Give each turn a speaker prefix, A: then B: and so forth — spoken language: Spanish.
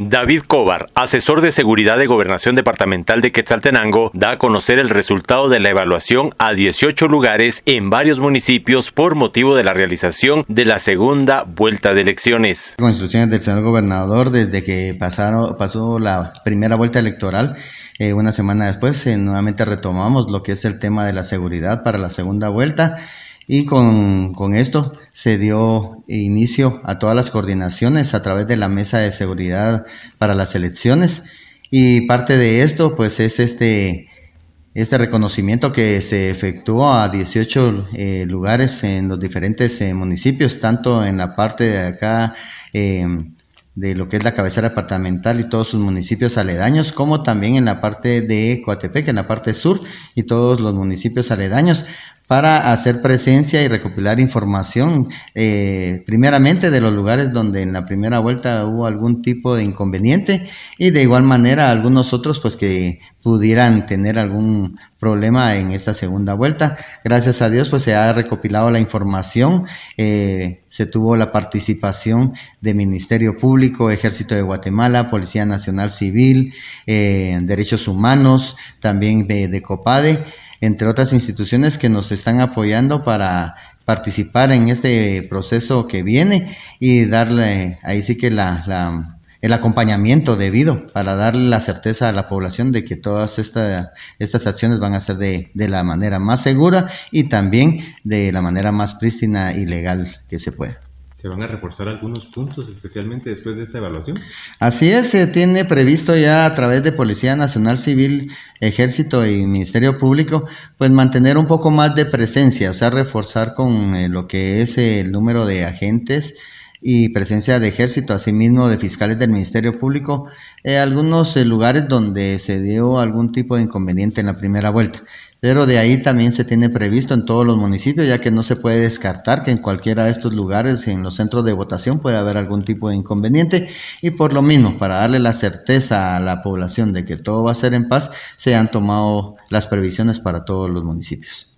A: David Cobar, asesor de seguridad de Gobernación Departamental de Quetzaltenango, da a conocer el resultado de la evaluación a 18 lugares en varios municipios por motivo de la realización de la segunda vuelta de elecciones.
B: Con instrucciones del señor gobernador, desde que pasaron, pasó la primera vuelta electoral, eh, una semana después eh, nuevamente retomamos lo que es el tema de la seguridad para la segunda vuelta y con, con, esto se dio inicio a todas las coordinaciones a través de la Mesa de Seguridad para las elecciones. Y parte de esto, pues, es este, este reconocimiento que se efectuó a 18 eh, lugares en los diferentes eh, municipios, tanto en la parte de acá. Eh, de lo que es la cabecera departamental y todos sus municipios aledaños, como también en la parte de Coatepec, en la parte sur y todos los municipios aledaños, para hacer presencia y recopilar información, eh, primeramente de los lugares donde en la primera vuelta hubo algún tipo de inconveniente y de igual manera algunos otros pues que pudieran tener algún problema en esta segunda vuelta. Gracias a Dios pues se ha recopilado la información, eh, se tuvo la participación de Ministerio Público, Ejército de Guatemala, Policía Nacional Civil, eh, Derechos Humanos, también de COPADE entre otras instituciones que nos están apoyando para participar en este proceso que viene y darle ahí sí que la, el acompañamiento debido para darle la certeza a la población de que todas estas acciones van a ser de, de la manera más segura y también de la manera más prístina y legal que se pueda.
A: ¿Se van a reforzar algunos puntos, especialmente después de esta evaluación?
B: Así es, se tiene previsto ya a través de Policía Nacional Civil, Ejército y Ministerio Público, pues mantener un poco más de presencia, o sea, reforzar con eh, lo que es el número de agentes y presencia de ejército, asimismo de fiscales del Ministerio Público, eh, algunos eh, lugares donde se dio algún tipo de inconveniente en la primera vuelta. Pero de ahí también se tiene previsto en todos los municipios, ya que no se puede descartar que en cualquiera de estos lugares, en los centros de votación, puede haber algún tipo de inconveniente. Y por lo mismo, para darle la certeza a la población de que todo va a ser en paz, se han tomado las previsiones para todos los municipios.